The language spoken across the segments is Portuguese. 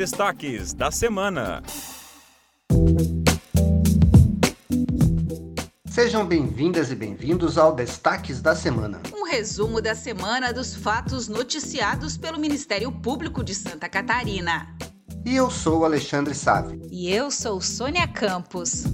destaques da semana. Sejam bem-vindas e bem-vindos ao Destaques da Semana. Um resumo da semana dos fatos noticiados pelo Ministério Público de Santa Catarina. E eu sou Alexandre Save. E eu sou Sônia Campos.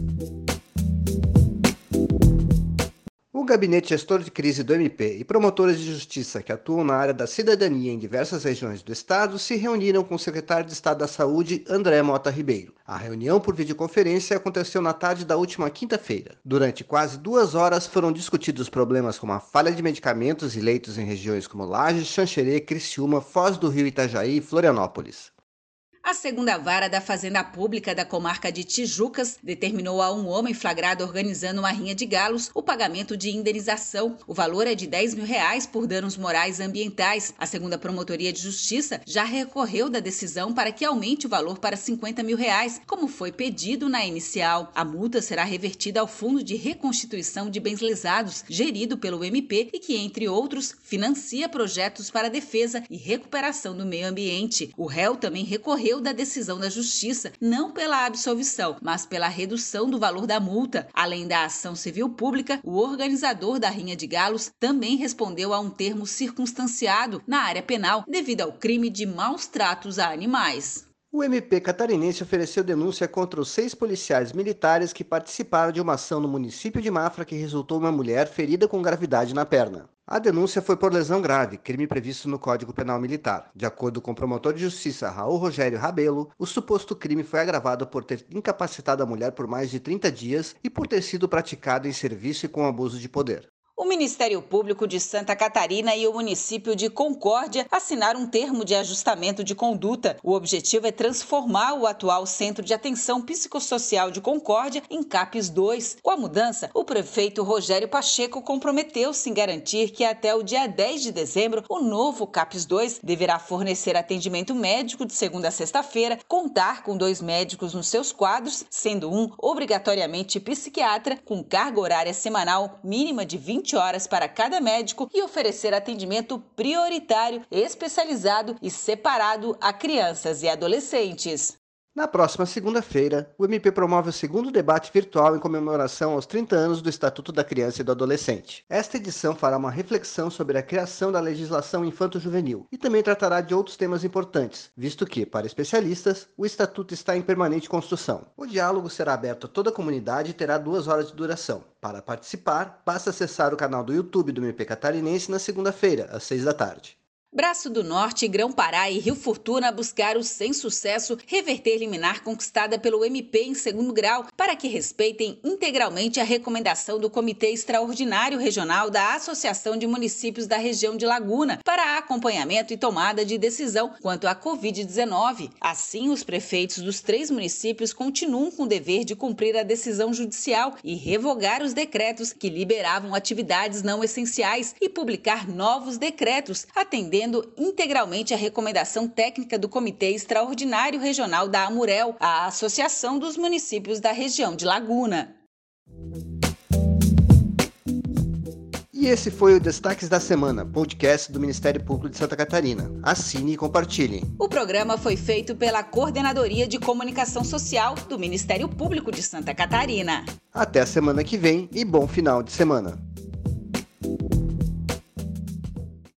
Gabinete Gestor de Crise do MP e promotores de justiça que atuam na área da cidadania em diversas regiões do estado se reuniram com o secretário de Estado da Saúde, André Mota Ribeiro. A reunião por videoconferência aconteceu na tarde da última quinta-feira. Durante quase duas horas foram discutidos problemas como a falha de medicamentos e leitos em regiões como Lages, Xanxerê, Criciúma, Foz do Rio Itajaí e Florianópolis. A segunda vara da Fazenda Pública da comarca de Tijucas determinou a um homem flagrado organizando uma rinha de galos o pagamento de indenização. O valor é de 10 mil reais por danos morais ambientais. A segunda Promotoria de Justiça já recorreu da decisão para que aumente o valor para 50 mil reais, como foi pedido na inicial. A multa será revertida ao Fundo de Reconstituição de Bens Lesados, gerido pelo MP e que, entre outros, financia projetos para defesa e recuperação do meio ambiente. O réu também recorreu da decisão da Justiça, não pela absolvição, mas pela redução do valor da multa. Além da ação civil pública, o organizador da Rinha de Galos também respondeu a um termo circunstanciado na área penal devido ao crime de maus tratos a animais. O MP catarinense ofereceu denúncia contra os seis policiais militares que participaram de uma ação no município de Mafra que resultou uma mulher ferida com gravidade na perna. A denúncia foi por lesão grave, crime previsto no Código Penal Militar. De acordo com o promotor de justiça Raul Rogério Rabelo, o suposto crime foi agravado por ter incapacitado a mulher por mais de 30 dias e por ter sido praticado em serviço e com abuso de poder. O Ministério Público de Santa Catarina e o município de Concórdia assinaram um termo de ajustamento de conduta. O objetivo é transformar o atual Centro de Atenção Psicossocial de Concórdia em CAPES 2. Com a mudança, o prefeito Rogério Pacheco comprometeu-se em garantir que até o dia 10 de dezembro, o novo CAPES 2 deverá fornecer atendimento médico de segunda a sexta-feira, contar com dois médicos nos seus quadros, sendo um obrigatoriamente psiquiatra, com carga horária semanal mínima de 20 20 horas para cada médico e oferecer atendimento prioritário, especializado e separado a crianças e adolescentes. Na próxima segunda-feira, o MP promove o segundo debate virtual em comemoração aos 30 anos do Estatuto da Criança e do Adolescente. Esta edição fará uma reflexão sobre a criação da legislação infanto-juvenil e também tratará de outros temas importantes, visto que, para especialistas, o Estatuto está em permanente construção. O diálogo será aberto a toda a comunidade e terá duas horas de duração. Para participar, basta acessar o canal do YouTube do MP Catarinense na segunda-feira, às 6 da tarde. Braço do Norte, Grão-Pará e Rio Fortuna buscaram, sem sucesso, reverter liminar conquistada pelo MP em segundo grau para que respeitem integralmente a recomendação do Comitê Extraordinário Regional da Associação de Municípios da Região de Laguna para acompanhamento e tomada de decisão quanto à Covid-19. Assim, os prefeitos dos três municípios continuam com o dever de cumprir a decisão judicial e revogar os decretos que liberavam atividades não essenciais e publicar novos decretos, atendendo atendendo integralmente a recomendação técnica do Comitê Extraordinário Regional da Amurel, a Associação dos Municípios da Região de Laguna. E esse foi o Destaques da Semana, podcast do Ministério Público de Santa Catarina. Assine e compartilhe. O programa foi feito pela Coordenadoria de Comunicação Social do Ministério Público de Santa Catarina. Até a semana que vem e bom final de semana.